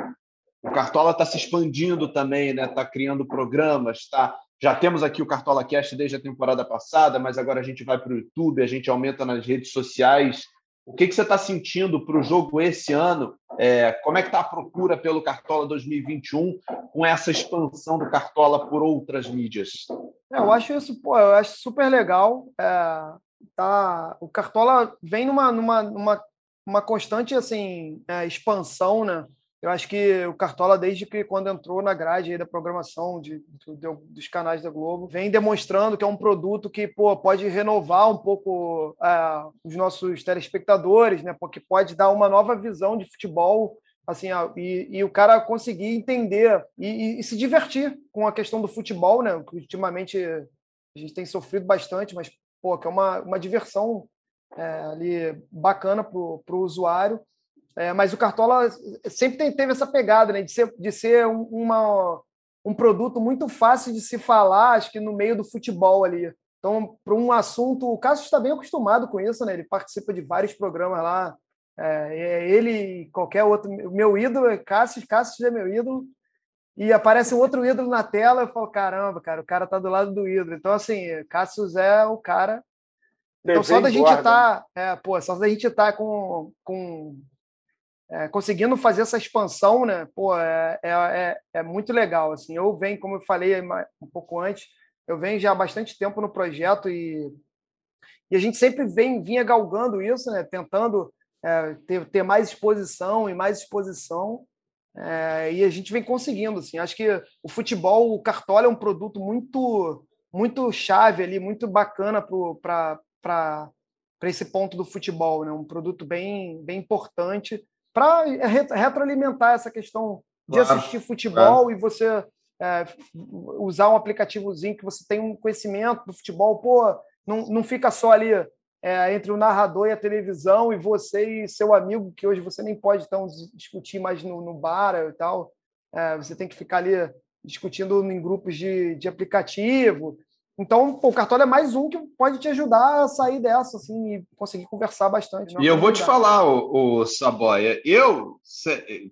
o Cartola está se expandindo também, né? Está criando programas, tá? Já temos aqui o Cartola Cast desde a temporada passada, mas agora a gente vai para o YouTube, a gente aumenta nas redes sociais. O que, que você está sentindo para o jogo esse ano? É, como é que está a procura pelo Cartola 2021 com essa expansão do Cartola por outras mídias? É, eu acho isso, pô, eu acho super legal. É, tá, o Cartola vem numa, numa, numa uma constante assim é, expansão, né? Eu acho que o Cartola, desde que quando entrou na grade da programação de, de, dos canais da Globo, vem demonstrando que é um produto que pô, pode renovar um pouco é, os nossos telespectadores, né? Porque pode dar uma nova visão de futebol assim e, e o cara conseguir entender e, e, e, se divertir com a questão do futebol, né? Ultimamente a gente tem sofrido bastante, mas pô, que é uma, uma diversão é, ali bacana para o usuário. É, mas o Cartola sempre tem, teve essa pegada, né? De ser, de ser um, uma, um produto muito fácil de se falar, acho que no meio do futebol ali. Então, para um assunto, o Cássio está bem acostumado com isso, né? Ele participa de vários programas lá. É, é ele qualquer outro. Meu ídolo é Cássio, Cássio é meu ídolo. E aparece um outro ídolo na tela, eu falo, caramba, cara, o cara tá do lado do ídolo. Então, assim, Cássio é o cara. Então, só da gente estar. Tá, é, pô, só da gente estar tá com, com é, conseguindo fazer essa expansão, né? Pô, é, é, é, é, muito legal. Assim, eu venho, como eu falei um pouco antes, eu venho já há bastante tempo no projeto e, e a gente sempre vem vinha galgando isso, né? Tentando é, ter, ter mais exposição e mais exposição. É, e a gente vem conseguindo. Assim, acho que o futebol, o Cartola é um produto muito muito chave ali, muito bacana para para esse ponto do futebol, né? Um produto bem bem importante para retroalimentar essa questão de claro, assistir futebol claro. e você é, usar um aplicativozinho que você tem um conhecimento do futebol, pô, não, não fica só ali é, entre o narrador e a televisão e você e seu amigo, que hoje você nem pode então discutir mais no, no bar e tal. É, você tem que ficar ali discutindo em grupos de, de aplicativo. Então, pô, o Cartola é mais um que pode te ajudar a sair dessa, assim, e conseguir conversar bastante. E eu vou te falar, o, o Saboia, eu,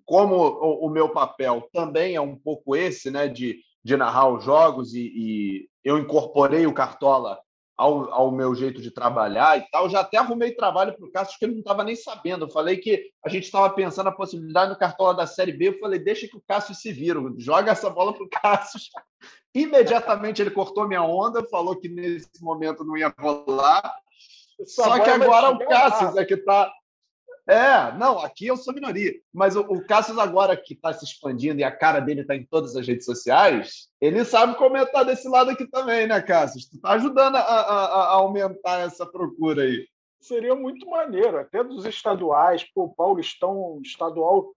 como o, o, meu papel também é um pouco esse, né, de, de narrar os jogos, e, e eu incorporei o Cartola ao, ao, meu jeito de trabalhar e tal. Já até arrumei trabalho para o Cássio, que ele não estava nem sabendo. Eu falei que a gente estava pensando na possibilidade no Cartola da Série B. Eu falei, deixa que o Cássio se vira, joga essa bola para o Cássio. Imediatamente ele cortou minha onda, falou que nesse momento não ia rolar. Só que agora o Cássio é que está é, não, aqui eu sou minoria. Mas o, o Cassius, agora que está se expandindo e a cara dele está em todas as redes sociais, ele sabe comentar desse lado aqui também, né, Cassius? Tu está ajudando a, a, a, aumentar essa procura aí. Seria muito maneiro, até dos estaduais, pô, Paulistão estadual,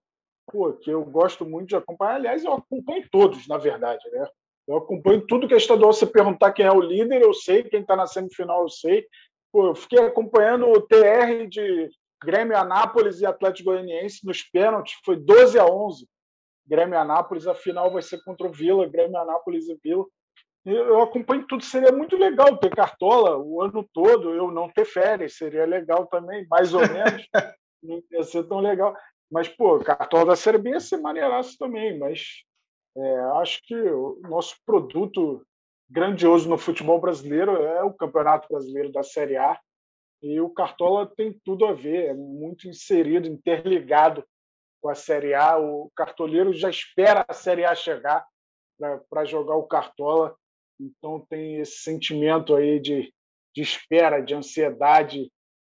pô, que eu gosto muito de acompanhar. Aliás, eu acompanho todos, na verdade, né? Eu acompanho tudo que é estadual. Se perguntar quem é o líder, eu sei. Quem está na semifinal, eu sei. Pô, eu fiquei acompanhando o TR de Grêmio Anápolis e Atlético Goianiense nos pênaltis foi 12 a 11. Grêmio Anápolis, a final vai ser contra o Vila, Grêmio Anápolis e Vila. Eu acompanho tudo, seria muito legal ter cartola o ano todo, eu não ter férias, seria legal também, mais ou menos. não ia ser tão legal. Mas, pô, cartola da Série B ia ser maneiraço também, mas é, acho que o nosso produto grandioso no futebol brasileiro é o Campeonato Brasileiro da Série A. E o Cartola tem tudo a ver, é muito inserido, interligado com a Série A. O cartoleiro já espera a Série A chegar para jogar o Cartola. Então tem esse sentimento aí de, de espera, de ansiedade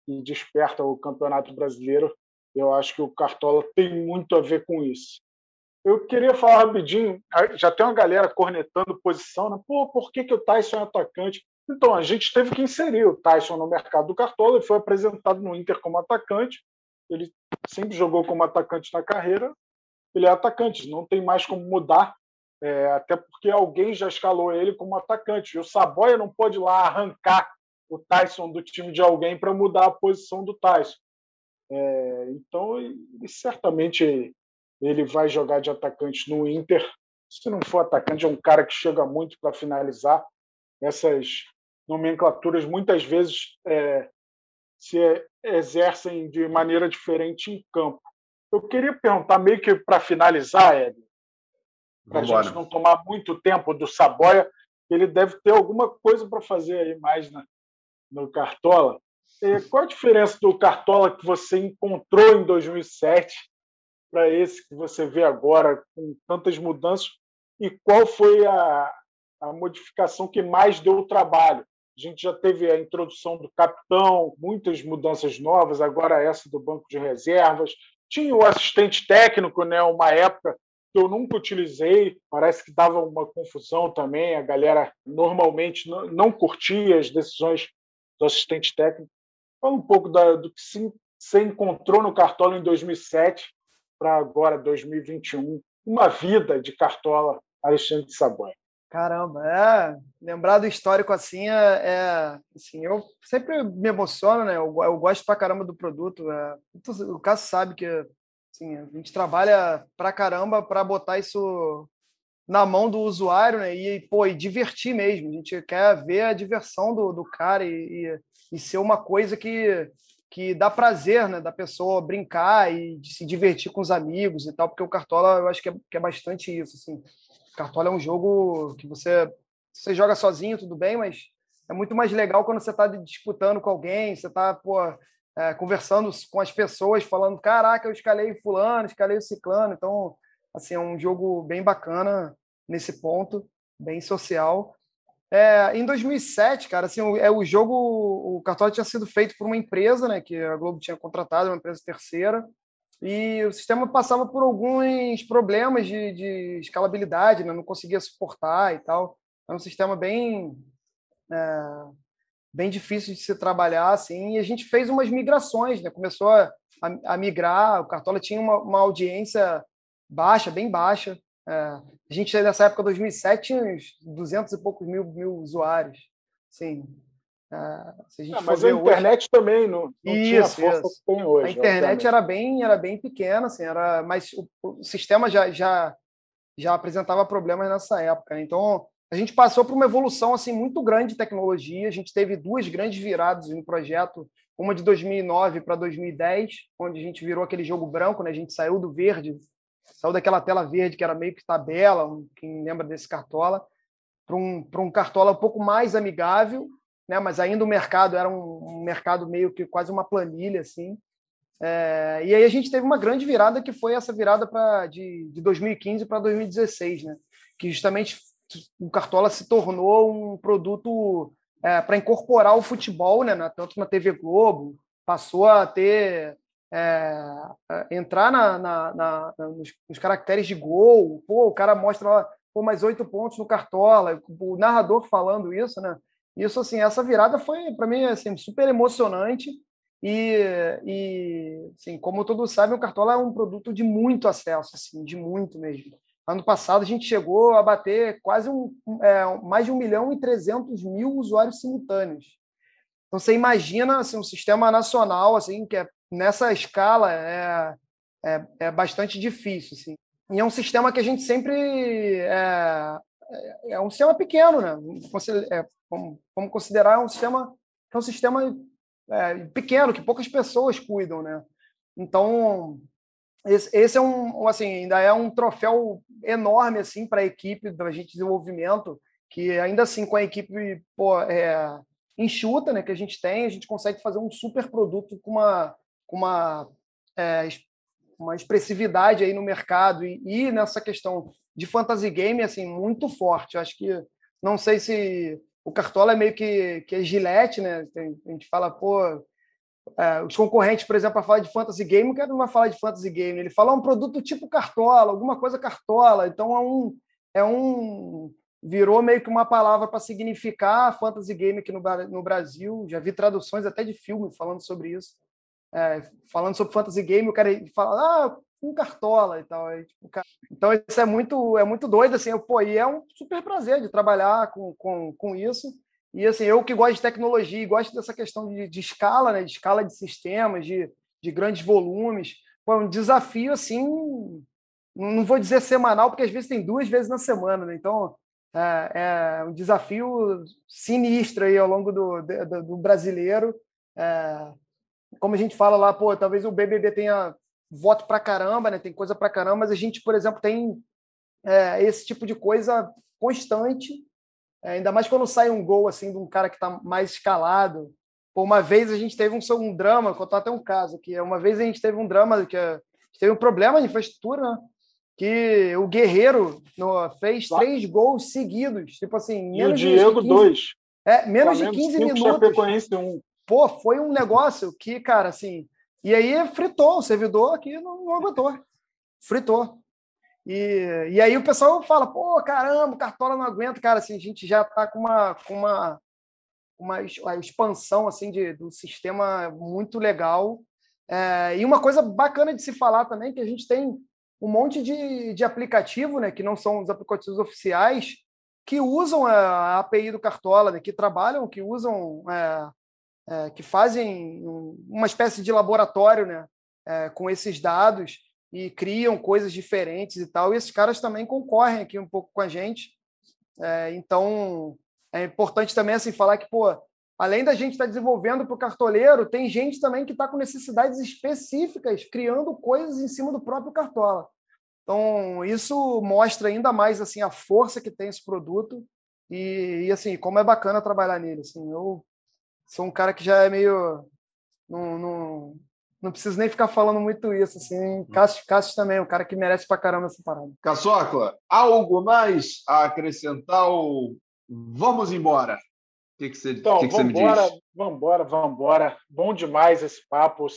que desperta o Campeonato Brasileiro. Eu acho que o Cartola tem muito a ver com isso. Eu queria falar rapidinho, já tem uma galera cornetando posição, né? Pô, por que, que o Tyson é atacante? Então, a gente teve que inserir o Tyson no mercado do Cartola, ele foi apresentado no Inter como atacante, ele sempre jogou como atacante na carreira, ele é atacante, não tem mais como mudar, é, até porque alguém já escalou ele como atacante, e o Saboia não pode ir lá arrancar o Tyson do time de alguém para mudar a posição do Tyson. É, então, e, e certamente ele vai jogar de atacante no Inter. Se não for atacante, é um cara que chega muito para finalizar. Essas nomenclaturas muitas vezes é, se exercem de maneira diferente em campo. Eu queria perguntar, meio que para finalizar, Ed, para a gente não tomar muito tempo do Saboia, ele deve ter alguma coisa para fazer aí mais na, no Cartola. E qual a diferença do Cartola que você encontrou em 2007 para esse que você vê agora, com tantas mudanças, e qual foi a, a modificação que mais deu trabalho? A gente já teve a introdução do capitão, muitas mudanças novas, agora essa do banco de reservas. Tinha o assistente técnico, né, uma época que eu nunca utilizei, parece que dava uma confusão também, a galera normalmente não, curtia as decisões do assistente técnico. Fala um pouco da, do que você encontrou no Cartola em 2007 para agora 2021, uma vida de Cartola Alexandre Sabanha. Caramba, é lembrar do histórico assim é, é, assim eu sempre me emociono, né? Eu, eu gosto pra caramba do produto. É, o Cássio sabe que assim, a gente trabalha pra caramba para botar isso na mão do usuário, né? E pô, e divertir mesmo. A gente quer ver a diversão do, do cara e, e, e ser uma coisa que que dá prazer, né, da pessoa brincar e se divertir com os amigos e tal, porque o Cartola eu acho que é, que é bastante isso, assim. Cartola é um jogo que você você joga sozinho, tudo bem, mas é muito mais legal quando você está disputando com alguém, você está pô, é, conversando com as pessoas, falando, caraca, eu escalei fulano, escalei o ciclano, então, assim, é um jogo bem bacana nesse ponto, bem social. É, em 2007, cara, assim, o, é, o jogo, o Cartola tinha sido feito por uma empresa, né, que a Globo tinha contratado, uma empresa terceira, e o sistema passava por alguns problemas de, de escalabilidade, né, não conseguia suportar e tal. Era um sistema bem, é, bem difícil de se trabalhar, assim, e a gente fez umas migrações, né, começou a, a, migrar, o Cartola tinha uma, uma audiência baixa, bem baixa, é, a gente, nessa época, 2007, tinha uns 200 e poucos mil, mil usuários. Sim. Se a gente ah, mas a internet hoje... também não, não isso, tinha a força isso. que tem hoje. A internet era bem, era bem pequena, assim, era, mas o, o, sistema já, já, já apresentava problemas nessa época. Né? Então, a gente passou por uma evolução assim muito grande de tecnologia. A gente teve duas grandes viradas no projeto, uma de 2009 para 2010, onde a gente virou aquele jogo branco, né? A gente saiu do verde saiu daquela tela verde que era meio que tabela, quem lembra desse cartola, para um, um cartola um pouco mais amigável, né? mas ainda o mercado era um, mercado meio que quase uma planilha, assim. É, e aí a gente teve uma grande virada que foi essa virada de, de 2015 para 2016, né? que justamente o Cartola se tornou um produto é, para incorporar o futebol, né? tanto na TV Globo, passou a ter é, entrar na, na, na, nos, nos, caracteres de gol, pô, o cara mostra lá, pô, mais oito pontos no Cartola, o narrador falando isso, né? Isso, assim, essa virada foi, para mim, assim, super emocionante e, e assim, como todos sabem, o Cartola é um produto de muito acesso, assim, de muito mesmo. Ano passado, a gente chegou a bater quase um, é, mais de um milhão e trezentos mil usuários simultâneos. Então, você imagina assim, um sistema nacional assim que é nessa escala é, é, é, bastante difícil. Assim. E é um sistema que a gente sempre. É, é, é um sistema pequeno, né? É, vamos, considerar um sistema é um sistema é, pequeno, que poucas pessoas cuidam, né? Então, esse, esse, é um, assim, ainda é um troféu enorme, assim, para a equipe da gente de desenvolvimento, que ainda assim, com a equipe pô, é, enxuta, né, que a gente tem, a gente consegue fazer um super produto com uma, com uma, é, uma expressividade aí no mercado e, e, nessa questão de fantasy game, assim, muito forte. Eu acho que, não sei se o Cartola é meio que, que é gilete, né? Tem, a gente fala, pô, é, os concorrentes, por exemplo, para falar de fantasy game, o cara não vai falar de fantasy game, ele fala um produto tipo Cartola, alguma coisa Cartola, então é um, é um virou meio que uma palavra para significar fantasy game aqui no, no Brasil. Já vi traduções até de filme falando sobre isso. É, falando sobre fantasy game, o cara fala, ah, um cartola e tal. Tipo, cara... Então, isso é muito, é muito doido, assim, eu, pô, e é um super prazer de trabalhar com, com, com isso. E assim, eu que gosto de tecnologia e gosto dessa questão de, de escala, né, de escala de sistemas, de, de grandes volumes, pô, é um desafio assim, não vou dizer semanal, porque às vezes tem duas vezes na semana, né? Então, é, é um desafio sinistro aí ao longo do, do, do brasileiro. É, como a gente fala lá, pô, talvez o BBB tenha voto para caramba, né? Tem coisa para caramba, mas a gente, por exemplo, tem é, esse tipo de coisa constante, é, ainda mais quando sai um gol assim de um cara que está mais escalado. Pô, uma vez a gente teve um, um drama, contar até um caso que uma vez a gente teve um drama que a gente teve um problema de infraestrutura, né? que o Guerreiro no, fez três gols seguidos, tipo assim, e o Diego 15, dois. É, menos de 15 minutos. Um. Pô, foi um negócio que, cara, assim, e aí fritou o servidor aqui não, aguentou. Fritou. E, e aí o pessoal fala, pô, caramba, Cartola não aguenta, cara, assim, a gente já está com uma, com uma, uma expansão assim de, do sistema muito legal. É, e uma coisa bacana de se falar também que a gente tem um monte de, de aplicativo, né, que não são os aplicativos oficiais, que usam a API do Cartola, né, que trabalham, que usam, é, é, que fazem uma espécie de laboratório né, é, com esses dados e criam coisas diferentes e tal. E esses caras também concorrem aqui um pouco com a gente. É, então, é importante também assim falar que, pô, além da gente estar tá desenvolvendo para o cartoleiro, tem gente também que está com necessidades específicas, criando coisas em cima do próprio Cartola. Então, isso mostra ainda mais assim a força que tem esse produto e, e assim, como é bacana trabalhar nele. Assim, eu sou um cara que já é meio. Não, não, não preciso nem ficar falando muito isso. Assim, Cássio, Cássio também, um cara que merece pra caramba essa parada. Caçoca, algo mais a acrescentar ou vamos embora? que, que você, então, que que vamos embora, vamos embora, vamos embora. Bom demais esse papo.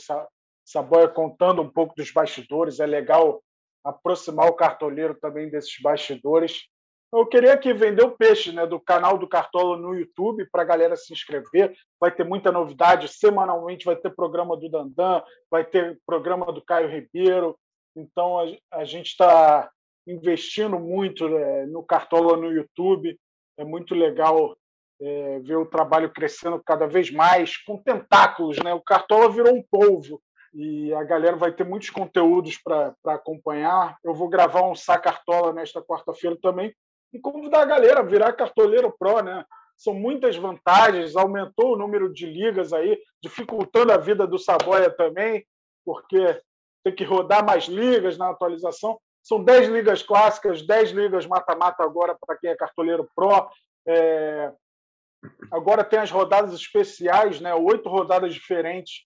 Saboia contando um pouco dos bastidores. É legal aproximar o cartoleiro também desses bastidores. Eu queria aqui vender o peixe né, do canal do Cartola no YouTube para a galera se inscrever. Vai ter muita novidade. Semanalmente vai ter programa do Dandan, vai ter programa do Caio Ribeiro. Então a, a gente está investindo muito né, no Cartola no YouTube. É muito legal é, ver o trabalho crescendo cada vez mais, com tentáculos. Né? O Cartola virou um polvo e a galera vai ter muitos conteúdos para acompanhar. Eu vou gravar um Sacartola nesta quarta-feira também e convidar a galera a virar cartoleiro pro, né? São muitas vantagens, aumentou o número de ligas aí, dificultando a vida do Saboia também, porque tem que rodar mais ligas na atualização. São 10 ligas clássicas, 10 ligas mata-mata agora para quem é cartoleiro pro. É, Agora tem as rodadas especiais, né? oito rodadas diferentes.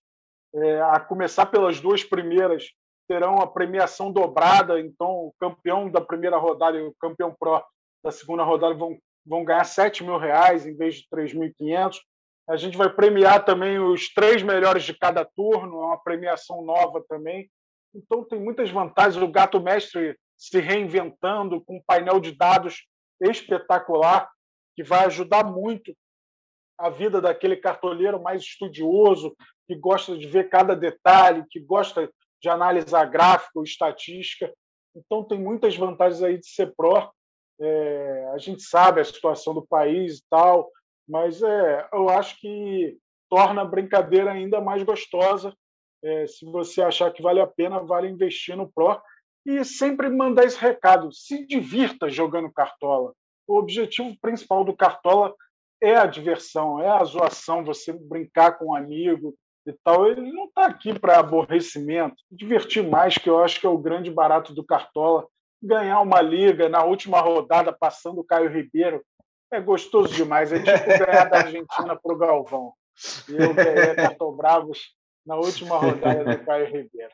É, a começar pelas duas primeiras, terão a premiação dobrada. Então, o campeão da primeira rodada e o campeão pró da segunda rodada vão, vão ganhar 7 mil reais em vez de 3.500. A gente vai premiar também os três melhores de cada turno, é uma premiação nova também. Então, tem muitas vantagens. O Gato Mestre se reinventando com um painel de dados espetacular, que vai ajudar muito a vida daquele cartoleiro mais estudioso, que gosta de ver cada detalhe, que gosta de analisar gráfico, estatística. Então, tem muitas vantagens aí de ser pró. É, a gente sabe a situação do país e tal, mas é, eu acho que torna a brincadeira ainda mais gostosa É, se você achar que vale a pena, vale investir no Pro. E sempre mandar esse recado: se divirta jogando Cartola. O objetivo principal do Cartola é a diversão, é a zoação, você brincar com um amigo e tal. Ele não está aqui para aborrecimento, divertir mais, que eu acho que é o grande barato do Cartola. Ganhar uma liga na última rodada, passando o Caio Ribeiro, é gostoso demais. É tipo ganhar da Argentina para o Galvão. E eu ganhei Cartão Bravos na última rodada do Caio Ribeiro.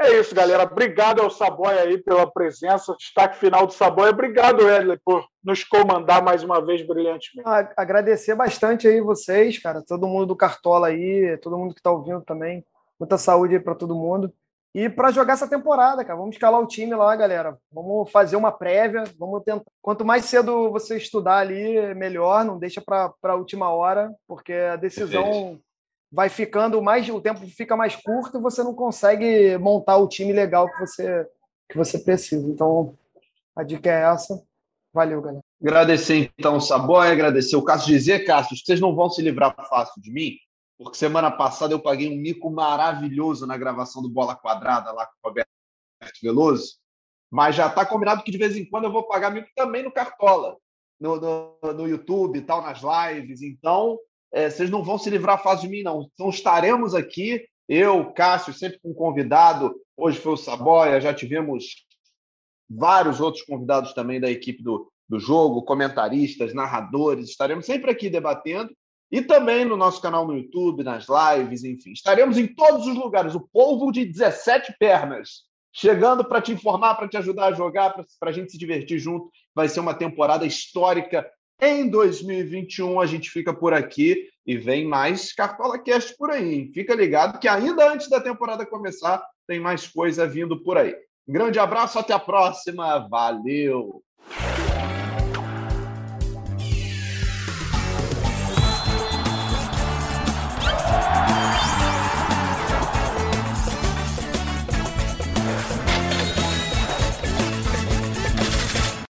É isso, galera. Obrigado ao Saboia aí pela presença. Destaque final do Saboia. Obrigado, Edley, por nos comandar mais uma vez brilhantemente. Agradecer bastante aí vocês, cara, todo mundo do Cartola aí, todo mundo que está ouvindo também. Muita saúde aí para todo mundo. E para jogar essa temporada, cara, vamos escalar o time lá, galera. Vamos fazer uma prévia, vamos tentar. Quanto mais cedo você estudar ali, melhor. Não deixa para a última hora, porque a decisão vai ficando mais, o tempo fica mais curto e você não consegue montar o time legal que você que você precisa. Então, a dica é essa. Valeu, galera. Agradecer então o Saboy, agradecer o Cássio dizer, Cássio, vocês não vão se livrar fácil de mim, porque semana passada eu paguei um mico maravilhoso na gravação do Bola Quadrada lá com o Roberto Veloso, mas já está combinado que de vez em quando eu vou pagar mico também no Cartola, no, no, no YouTube e tal, nas lives. Então, é, vocês não vão se livrar fácil de mim, não. Então estaremos aqui, eu, Cássio, sempre com um convidado. Hoje foi o Saboia, já tivemos vários outros convidados também da equipe do, do jogo, comentaristas, narradores. Estaremos sempre aqui debatendo. E também no nosso canal no YouTube, nas lives, enfim. Estaremos em todos os lugares. O povo de 17 pernas chegando para te informar, para te ajudar a jogar, para a gente se divertir junto. Vai ser uma temporada histórica em 2021 a gente fica por aqui e vem mais Cartola Cast por aí. Fica ligado que ainda antes da temporada começar tem mais coisa vindo por aí. Grande abraço, até a próxima. Valeu!